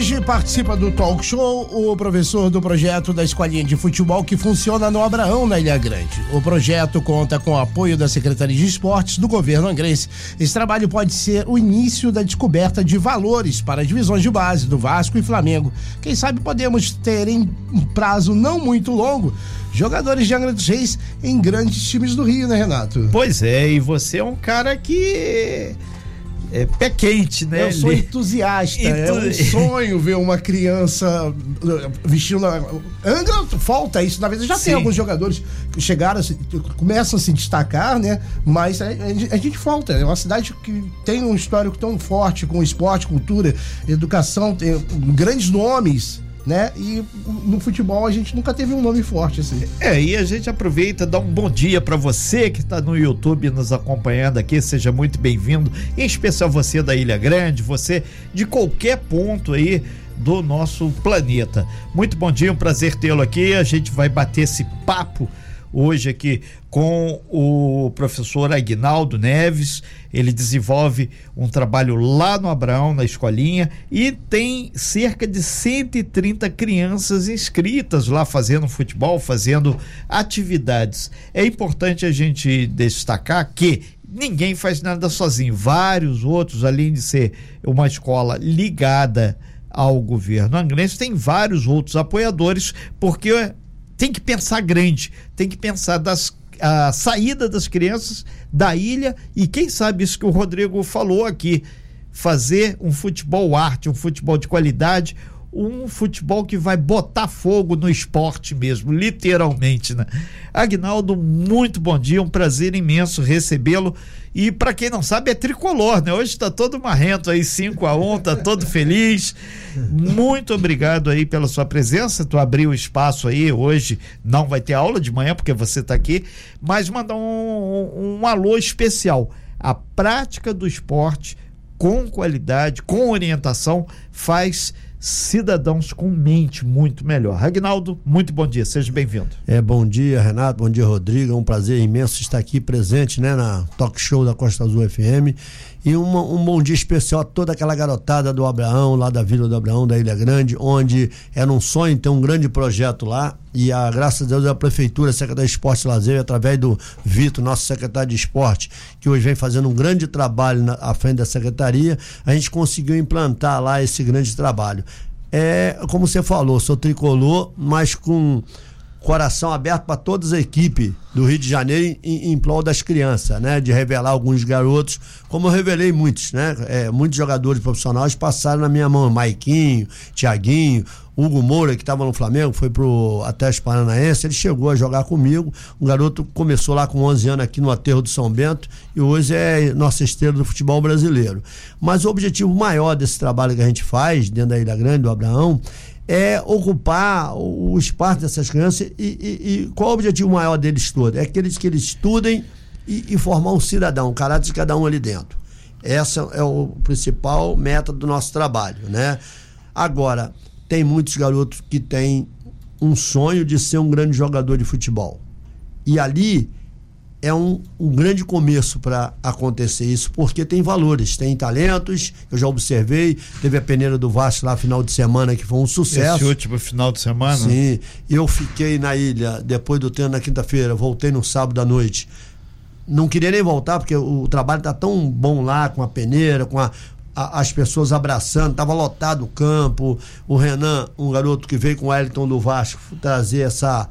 Hoje participa do talk show o professor do projeto da Escolinha de Futebol que funciona no Abraão, na Ilha Grande. O projeto conta com o apoio da Secretaria de Esportes do governo angrense. Esse trabalho pode ser o início da descoberta de valores para as divisões de base do Vasco e Flamengo. Quem sabe podemos ter em um prazo não muito longo jogadores de Angra dos Reis em grandes times do Rio, né, Renato? Pois é, e você é um cara que é pé quente, né? Eu sou entusiasta. É um sonho ver uma criança uh, vestindo. Angra falta isso. Na verdade, já Sim. tem alguns jogadores que chegaram, começam a se destacar, né? Mas a, a, gente falta. É uma cidade que tem um histórico tão forte com esporte, cultura, educação, tem grandes nomes né? E no futebol a gente nunca teve um nome forte assim. É, e a gente aproveita, dá um bom dia para você que está no YouTube nos acompanhando aqui, seja muito bem-vindo, em especial você da Ilha Grande, você de qualquer ponto aí do nosso planeta. Muito bom dia, um prazer tê-lo aqui. A gente vai bater esse papo hoje aqui com o professor Aguinaldo Neves. Ele desenvolve um trabalho lá no Abraão, na escolinha, e tem cerca de 130 crianças inscritas lá fazendo futebol, fazendo atividades. É importante a gente destacar que ninguém faz nada sozinho. Vários outros, além de ser uma escola ligada ao governo angrense, tem vários outros apoiadores, porque tem que pensar grande, tem que pensar das a saída das crianças da ilha e quem sabe isso que o Rodrigo falou aqui, fazer um futebol arte, um futebol de qualidade, um futebol que vai botar fogo no esporte mesmo, literalmente, né? Agnaldo, muito bom dia, um prazer imenso recebê-lo. E para quem não sabe, é tricolor, né? Hoje está todo marrento aí, 5 a 1 tá todo feliz. Muito obrigado aí pela sua presença. Tu abriu espaço aí hoje, não vai ter aula de manhã porque você está aqui, mas mandar um, um, um alô especial. A prática do esporte com qualidade, com orientação, faz cidadãos com mente muito melhor. Agnaldo, muito bom dia, seja bem-vindo. É, bom dia, Renato, bom dia, Rodrigo. É um prazer imenso estar aqui presente, né, na Talk Show da Costa Azul FM. E uma, um bom dia especial a toda aquela garotada do Abraão, lá da Vila do Abraão, da Ilha Grande, onde era um sonho ter um grande projeto lá. E a, graças a Deus a Prefeitura, a Secretaria de Esporte e Lazer, através do Vitor, nosso secretário de Esporte, que hoje vem fazendo um grande trabalho na, à frente da Secretaria, a gente conseguiu implantar lá esse grande trabalho. É, como você falou, sou tricolor, mas com coração aberto para todas as equipes do Rio de Janeiro em, em prol das crianças, né? De revelar alguns garotos, como eu revelei muitos, né? É, muitos jogadores profissionais passaram na minha mão, Maiquinho, Tiaguinho, Hugo Moura, que estava no Flamengo, foi pro Atlético Paranaense, ele chegou a jogar comigo. Um garoto começou lá com 11 anos aqui no Aterro do São Bento e hoje é nossa estrela do futebol brasileiro. Mas o objetivo maior desse trabalho que a gente faz dentro da Ilha Grande, do Abraão, é ocupar o espaço dessas crianças e, e, e qual o objetivo maior deles todos? É aqueles que eles estudem e, e formar um cidadão, o caráter de cada um ali dentro. Essa é o principal meta do nosso trabalho, né? Agora, tem muitos garotos que têm um sonho de ser um grande jogador de futebol. E ali é um, um grande começo para acontecer isso, porque tem valores, tem talentos. Eu já observei, teve a peneira do Vasco lá final de semana que foi um sucesso. Esse último final de semana? Sim. Eu fiquei na ilha depois do treino na quinta-feira, voltei no sábado à noite. Não queria nem voltar, porque o trabalho tá tão bom lá, com a peneira, com a, a, as pessoas abraçando, tava lotado o campo. O Renan, um garoto que veio com o Wellington do Vasco, trazer essa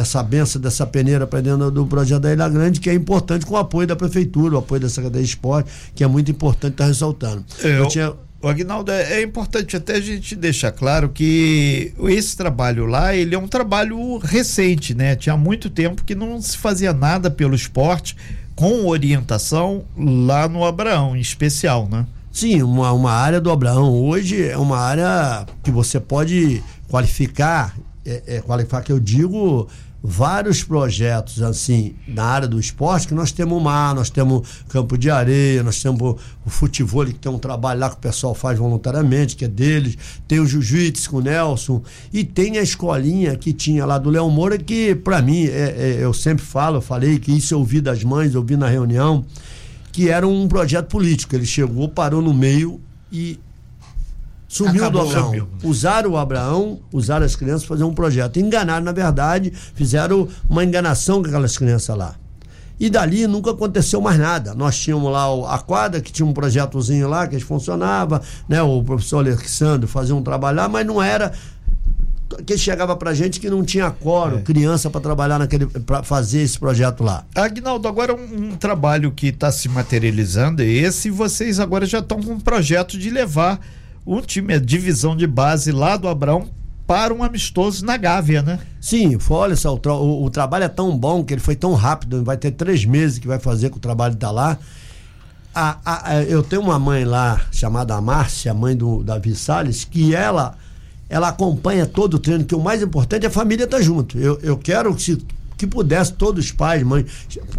essa benção dessa peneira para dentro do projeto da Ilha Grande, que é importante com o apoio da Prefeitura, o apoio da Secretaria de Esporte, que é muito importante estar tá ressaltando. É, eu tinha... O Agnaldo, é, é importante até a gente deixar claro que esse trabalho lá, ele é um trabalho recente, né? Tinha muito tempo que não se fazia nada pelo esporte com orientação lá no Abraão, em especial, né? Sim, uma, uma área do Abraão hoje é uma área que você pode qualificar é, é, qualificar que eu digo vários projetos assim na área do esporte que nós temos mar, nós temos campo de areia, nós temos o futebol que tem um trabalho lá que o pessoal faz voluntariamente, que é deles, tem o jiu-jitsu com o Nelson e tem a escolinha que tinha lá do Leão Moura que para mim é, é, eu sempre falo, eu falei que isso eu ouvi das mães, eu vi na reunião que era um projeto político. Ele chegou, parou no meio e Sumiu Acabou, do Abraão. Sumiu. Usaram o Abraão, usaram as crianças para fazer um projeto. Enganaram, na verdade, fizeram uma enganação com aquelas crianças lá. E dali nunca aconteceu mais nada. Nós tínhamos lá a quadra, que tinha um projetozinho lá que funcionava, né? O professor Alexandre fazia um trabalho lá, mas não era que chegava pra gente que não tinha coro, é. criança para trabalhar naquele para fazer esse projeto lá. Agnaldo, agora um, um trabalho que está se materializando é esse, e vocês agora já estão com um projeto de levar um time, a divisão de base lá do Abrão para um amistoso na Gávea, né? Sim, olha só, o, o, o, trabalho é tão bom que ele foi tão rápido, vai ter três meses que vai fazer que o trabalho está lá. A, a, a, eu tenho uma mãe lá chamada Márcia, mãe do Davi Salles, que ela ela acompanha todo o treino, que o mais importante é a família estar tá junto. Eu, eu quero que se que pudesse todos os pais, mãe,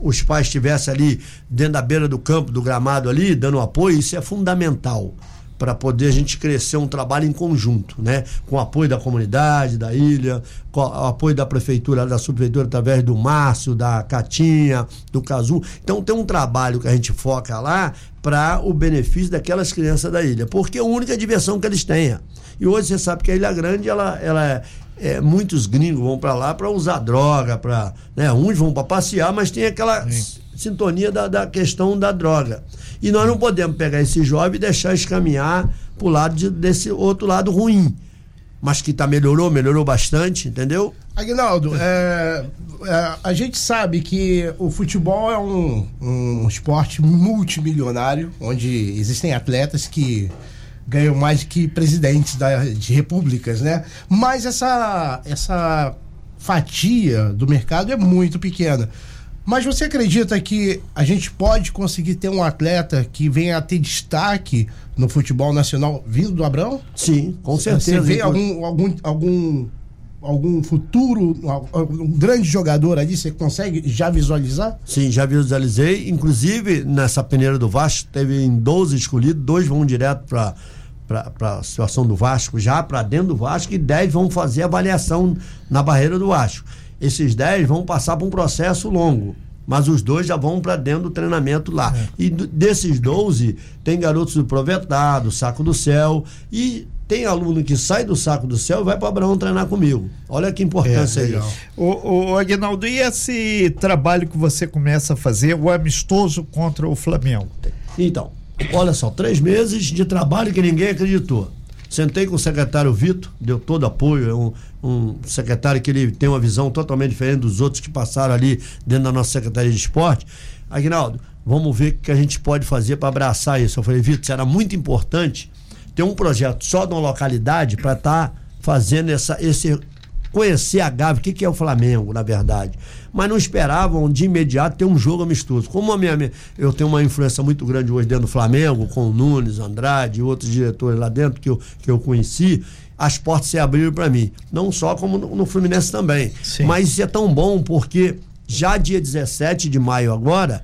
os pais estivessem ali dentro da beira do campo, do gramado ali, dando apoio, isso é fundamental para poder a gente crescer um trabalho em conjunto, né? Com o apoio da comunidade, da ilha, com o apoio da prefeitura, da subprefeitura através do Márcio, da Catinha, do Cazu. Então tem um trabalho que a gente foca lá para o benefício daquelas crianças da ilha, porque é a única diversão que eles têm. E hoje você sabe que a Ilha Grande ela, ela é, é, muitos gringos vão para lá para usar droga, para né, uns vão para passear, mas tem aquela Sim. sintonia da, da questão da droga. E nós não podemos pegar esse jovem e deixar escaminhar para o lado de, desse outro lado ruim. Mas que tá melhorou, melhorou bastante, entendeu? Aguinaldo, é, é, a gente sabe que o futebol é um, um esporte multimilionário, onde existem atletas que ganham mais que presidentes da, de repúblicas, né? Mas essa, essa fatia do mercado é muito pequena. Mas você acredita que a gente pode conseguir ter um atleta que venha a ter destaque no futebol nacional vindo do Abrão? Sim, com certeza. Você vê algum, algum, algum, algum futuro, um grande jogador ali, você consegue já visualizar? Sim, já visualizei. Inclusive, nessa peneira do Vasco, teve em 12 escolhidos, dois vão direto para para a situação do Vasco, já para dentro do Vasco, e 10 vão fazer avaliação na barreira do Vasco. Esses 10 vão passar por um processo longo, mas os dois já vão para dentro do treinamento lá. É. E desses 12, tem garotos do Provetado, Saco do Céu, e tem aluno que sai do Saco do Céu e vai para Abraão treinar comigo. Olha que importância é, isso. O, o Aguinaldo, e esse trabalho que você começa a fazer, o amistoso contra o Flamengo? Então, olha só, três meses de trabalho que ninguém acreditou. Sentei com o secretário Vitor, deu todo apoio, é um, um secretário que ele tem uma visão totalmente diferente dos outros que passaram ali dentro da nossa Secretaria de Esporte. Aguinaldo, vamos ver o que a gente pode fazer para abraçar isso. Eu falei, Vitor, será muito importante ter um projeto só de uma localidade para estar tá fazendo essa, esse conhecer a Gávea, o que, que é o Flamengo, na verdade. Mas não esperavam de imediato ter um jogo amistoso. Como a minha, eu tenho uma influência muito grande hoje dentro do Flamengo, com o Nunes, Andrade e outros diretores lá dentro que eu, que eu conheci, as portas se abriram para mim. Não só como no, no Fluminense também. Sim. Mas isso é tão bom porque já dia 17 de maio agora,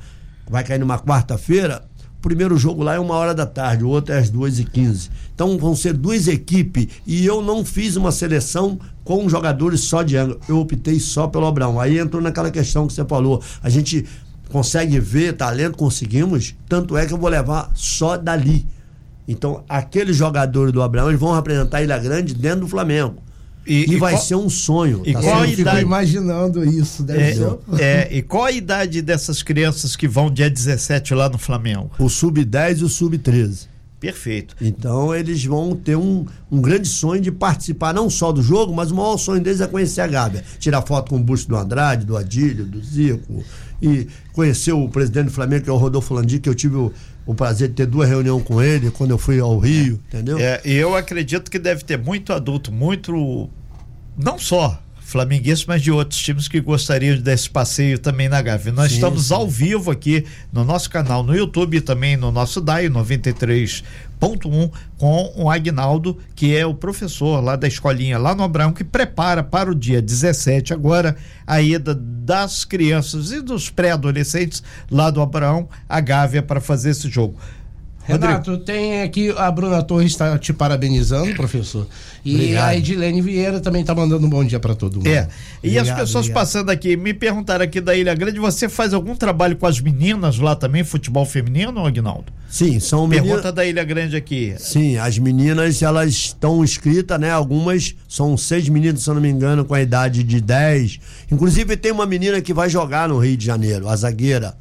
vai cair numa quarta-feira, primeiro jogo lá é uma hora da tarde, o outro é às duas e quinze. Então vão ser duas equipes e eu não fiz uma seleção com jogadores só de ângulo. Eu optei só pelo Abraão. Aí entrou naquela questão que você falou. A gente consegue ver talento, conseguimos, tanto é que eu vou levar só dali. Então, aqueles jogadores do Abraão eles vão representar Ilha Grande dentro do Flamengo. E, e, e vai qual, ser um sonho. E tá qual a idade? imaginando isso, deve é, ser. É, e qual a idade dessas crianças que vão dia 17 lá no Flamengo? O sub-10 e o sub-13. Perfeito. Então eles vão ter um, um grande sonho de participar não só do jogo, mas o maior sonho deles é conhecer a Gávea. Tirar foto com o busto do Andrade, do Adílio, do Zico. E conhecer o presidente do Flamengo, que é o Rodolfo Landi, que eu tive o, o prazer de ter duas reuniões com ele quando eu fui ao Rio, entendeu? É, eu acredito que deve ter muito adulto, muito. Não só flamenguista, mas de outros times que gostariam desse passeio também na Gávea. Nós sim, estamos sim. ao vivo aqui no nosso canal no YouTube e também no nosso DAI 93.1 com o Agnaldo, que é o professor lá da escolinha lá no Abraão, que prepara para o dia 17 agora a ida das crianças e dos pré-adolescentes lá do Abraão a Gávea para fazer esse jogo. Renato, Rodrigo. tem aqui a Bruna Torres está te parabenizando, professor. E obrigado. a Edilene Vieira também está mandando um bom dia para todo mundo. É. E obrigado, as pessoas obrigado. passando aqui me perguntaram aqui da Ilha Grande, você faz algum trabalho com as meninas lá também, futebol feminino, Agnaldo? Sim, são meninas. Pergunta da Ilha Grande aqui. Sim, as meninas elas estão inscritas, né? Algumas são seis meninas, se eu não me engano, com a idade de 10. Inclusive tem uma menina que vai jogar no Rio de Janeiro, a zagueira.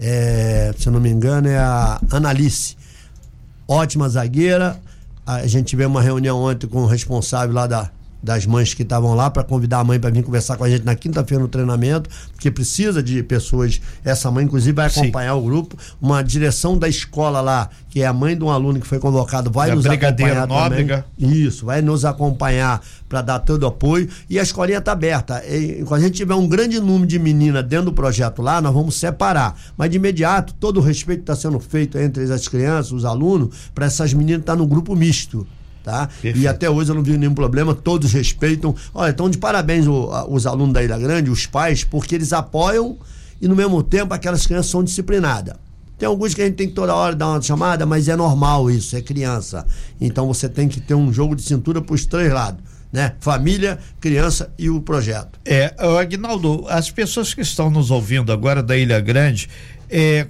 É, se eu não me engano, é a Analice ótima zagueira. A gente tivemos uma reunião ontem com o responsável lá da, das mães que estavam lá para convidar a mãe para vir conversar com a gente na quinta-feira no treinamento, porque precisa de pessoas. Essa mãe, inclusive, vai acompanhar Sim. o grupo. Uma direção da escola lá, que é a mãe de um aluno que foi convocado, vai é nos acompanhar Nóbrega. também. Isso, vai nos acompanhar para dar todo o apoio. E a escolinha está aberta. E, quando a gente tiver um grande número de meninas dentro do projeto lá, nós vamos separar. Mas de imediato, todo o respeito está sendo feito entre as crianças, os alunos, para essas meninas estar tá no grupo misto tá? E até hoje eu não vi nenhum problema, todos respeitam. Olha, então de parabéns o, a, os alunos da Ilha Grande, os pais, porque eles apoiam e no mesmo tempo aquelas crianças são disciplinadas. Tem alguns que a gente tem que toda hora dar uma chamada, mas é normal isso, é criança. Então você tem que ter um jogo de cintura para os três lados. Né? Família, criança e o projeto. É, Agnaldo, as pessoas que estão nos ouvindo agora da Ilha Grande, é,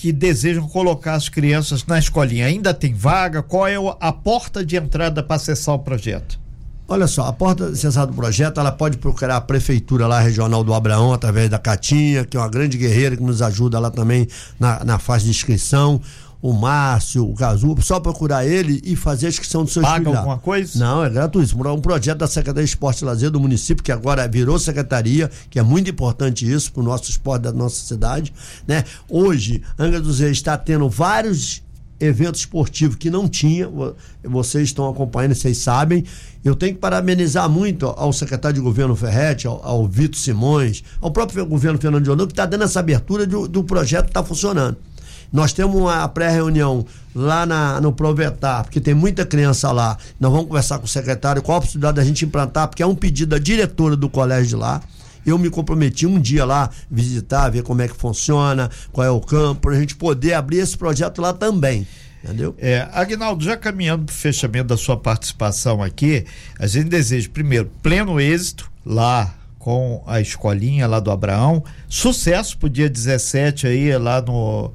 que desejam colocar as crianças na escolinha. Ainda tem vaga? Qual é a porta de entrada para acessar o projeto? Olha só, a porta de acessar do projeto, ela pode procurar a prefeitura lá regional do Abraão através da Catinha, que é uma grande guerreira que nos ajuda lá também na, na fase de inscrição o Márcio, o Cazu, só procurar ele e fazer a inscrição do seu Paga alguma coisa? Não, é gratuito. Um projeto da Secretaria de Esporte e Lazer do município, que agora virou secretaria, que é muito importante isso para o nosso esporte da nossa cidade. Né? Hoje, Angra dos Reis está tendo vários eventos esportivos que não tinha, vocês estão acompanhando, vocês sabem. Eu tenho que parabenizar muito ao secretário de governo Ferretti, ao, ao Vitor Simões, ao próprio governo Fernando de Ondão, que está dando essa abertura do, do projeto que está funcionando. Nós temos uma pré-reunião lá na, no Provetar, porque tem muita criança lá. Nós vamos conversar com o secretário qual a possibilidade da gente implantar, porque é um pedido da diretora do colégio de lá. Eu me comprometi um dia lá, visitar, ver como é que funciona, qual é o campo, para a gente poder abrir esse projeto lá também. Entendeu? É, Agnaldo, já caminhando para o fechamento da sua participação aqui, a gente deseja, primeiro, pleno êxito lá com a escolinha lá do Abraão. Sucesso pro dia 17 aí lá no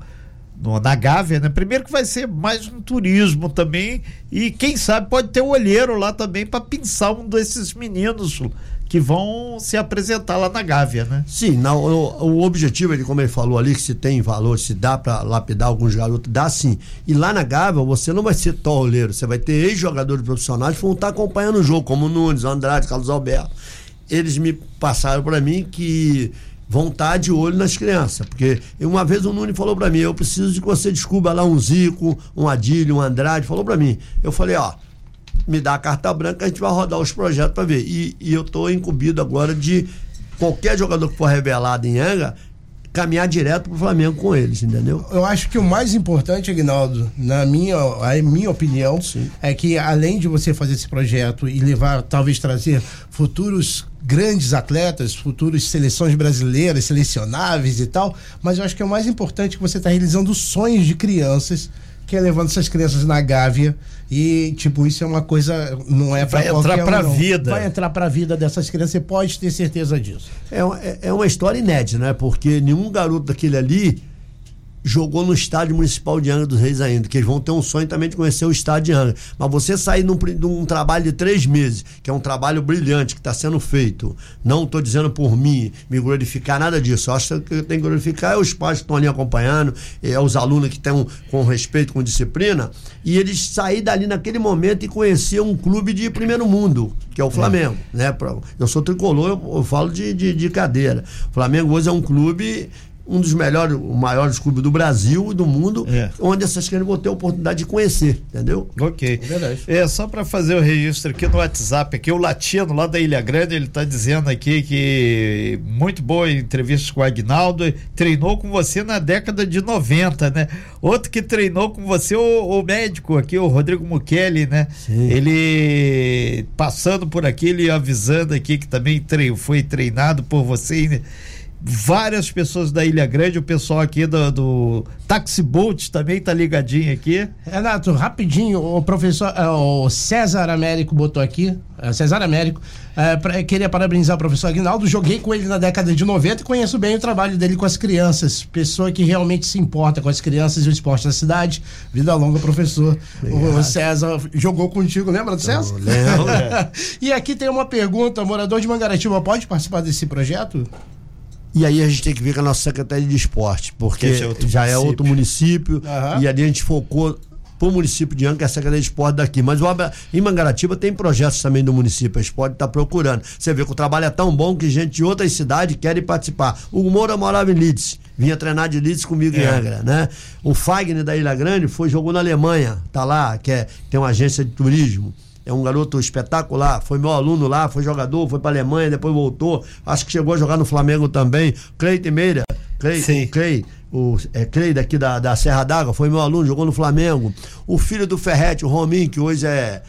no, na Gávea, né? Primeiro que vai ser mais um turismo também e quem sabe pode ter um olheiro lá também para pensar um desses meninos que vão se apresentar lá na Gávea, né? Sim, o, o, objetivo, ele, como ele falou ali, que se tem valor, se dá para lapidar alguns garotos, dá sim. E lá na Gávea você não vai ser toleiro, você vai ter ex-jogadores profissionais que vão estar acompanhando o jogo, como Nunes, Andrade, Carlos Alberto. Eles me passaram para mim que vão estar de olho nas crianças. Porque uma vez o Nuni falou para mim, eu preciso de que você descubra lá um Zico, um Adílio, um Andrade, falou para mim. Eu falei, ó, me dá a carta branca, a gente vai rodar os projetos para ver. E, e eu estou incumbido agora de qualquer jogador que for revelado em Anga, caminhar direto pro Flamengo com eles, entendeu? Eu acho que o mais importante, Aguinaldo, na minha, a minha opinião, Sim. é que além de você fazer esse projeto e levar, talvez trazer futuros grandes atletas, futuras seleções brasileiras, selecionáveis e tal, mas eu acho que é o mais importante que você está realizando sonhos de crianças, que é levando essas crianças na Gávea e tipo isso é uma coisa não é para entrar para um, vida. Vai entrar para a vida dessas crianças você pode ter certeza disso. É, é, é uma história inédita né? Porque nenhum garoto daquele ali jogou no estádio municipal de Angra dos Reis ainda, que eles vão ter um sonho também de conhecer o estádio de Angra. Mas você sair num, num trabalho de três meses, que é um trabalho brilhante, que está sendo feito, não estou dizendo por mim me glorificar nada disso. Eu acho que eu tenho que glorificar é os pais que estão ali acompanhando, é os alunos que estão com respeito, com disciplina, e eles sair dali naquele momento e conhecer um clube de primeiro mundo, que é o Flamengo. É. Né? Eu sou tricolor, eu, eu falo de, de, de cadeira. O Flamengo hoje é um clube um dos melhores, maiores clubes do Brasil e do mundo, é. onde essas crianças vão ter a oportunidade de conhecer, entendeu? Ok. É, é só para fazer o registro aqui no WhatsApp, aqui o Latino lá da Ilha Grande, ele está dizendo aqui que muito boa entrevista com o Agnaldo, treinou com você na década de 90, né? Outro que treinou com você, o, o médico aqui, o Rodrigo Mukeli, né? Sim. Ele passando por aqui, ele avisando aqui que também treino, foi treinado por você, né? Várias pessoas da Ilha Grande, o pessoal aqui do, do Taxi Boat também tá ligadinho aqui. Renato, rapidinho, o professor, é, o César Américo botou aqui, é, César Américo, é, pra, queria parabenizar o professor Aguinaldo, joguei com ele na década de 90 e conheço bem o trabalho dele com as crianças, pessoa que realmente se importa com as crianças e o esporte da cidade, vida longa, professor. Obrigado. O César jogou contigo, lembra do César? Lembro. e aqui tem uma pergunta, morador de Mangaratiba pode participar desse projeto? E aí a gente tem que ver com a nossa Secretaria de Esporte, porque é já município. é outro município uhum. e ali a gente focou para o município de Anca, que é a Secretaria de Esporte daqui. Mas o, em Mangaratiba tem projetos também do município, a gente pode estar tá procurando. Você vê que o trabalho é tão bom que gente de outras cidades querem participar. O Moura morava em Leeds, vinha treinar de Leeds comigo é. em Angra, né? O Fagner da Ilha Grande foi, jogou na Alemanha, tá lá, que é, tem uma agência de turismo é um garoto espetacular, foi meu aluno lá, foi jogador, foi para Alemanha, depois voltou, acho que chegou a jogar no Flamengo também. Cleiton Meira, o Clay, o é, Clay daqui da, da Serra d'Água, foi meu aluno, jogou no Flamengo. O filho do Ferrete, o Rominho, que hoje é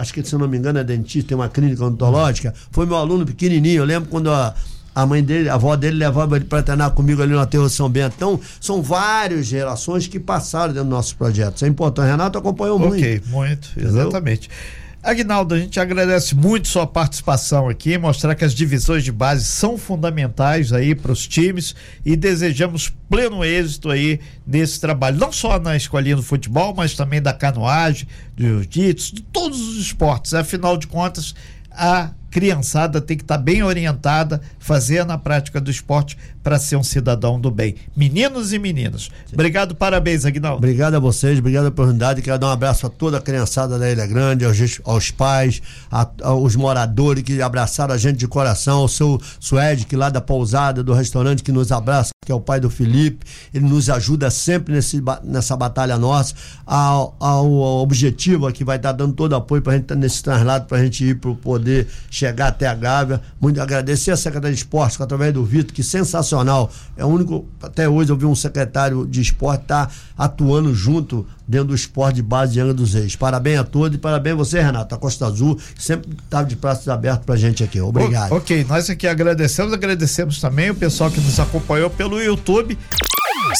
acho que se não me engano é dentista, tem uma clínica odontológica, foi meu aluno pequenininho. Eu lembro quando a, a mãe dele, a avó dele levava ele para treinar comigo ali no Aterro São Bento. Então, são várias gerações que passaram dentro do nosso projeto. Isso é importante. Renato acompanhou muito. Ok, muito, exatamente. Entendeu? Aguinaldo, a gente agradece muito sua participação aqui, mostrar que as divisões de base são fundamentais aí para os times e desejamos pleno êxito aí nesse trabalho, não só na escolinha do futebol, mas também da canoagem, do jiu-jitsu, de todos os esportes. Afinal de contas, a criançada tem que estar tá bem orientada, fazer na prática do esporte para ser um cidadão do bem. Meninos e meninas. Obrigado, parabéns, Aguinaldo. Obrigado a vocês, obrigado pela oportunidade. Quero dar um abraço a toda a criançada da Ilha Grande, aos, aos pais, a, aos moradores que abraçaram a gente de coração, ao seu Suede, que lá da pousada, do restaurante, que nos abraça, que é o pai do Felipe. Ele nos ajuda sempre nesse, nessa batalha nossa. Ao, ao objetivo que vai estar dando todo apoio para a gente estar nesse traslado, para a gente ir para poder chegar até a Gávea. Muito agradecer a Secretaria de Esportes, através do Vitor, que sensacional. É o único, até hoje eu vi um secretário de esporte estar tá atuando junto dentro do esporte de base de Angra dos Reis. Parabéns a todos e parabéns a você, Renato, a Costa Azul, que sempre estava de braços abertos pra gente aqui. Obrigado. O, ok, nós aqui agradecemos, agradecemos também o pessoal que nos acompanhou pelo YouTube.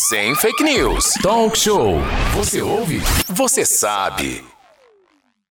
Sem fake news. Talk show. Você ouve? Você sabe.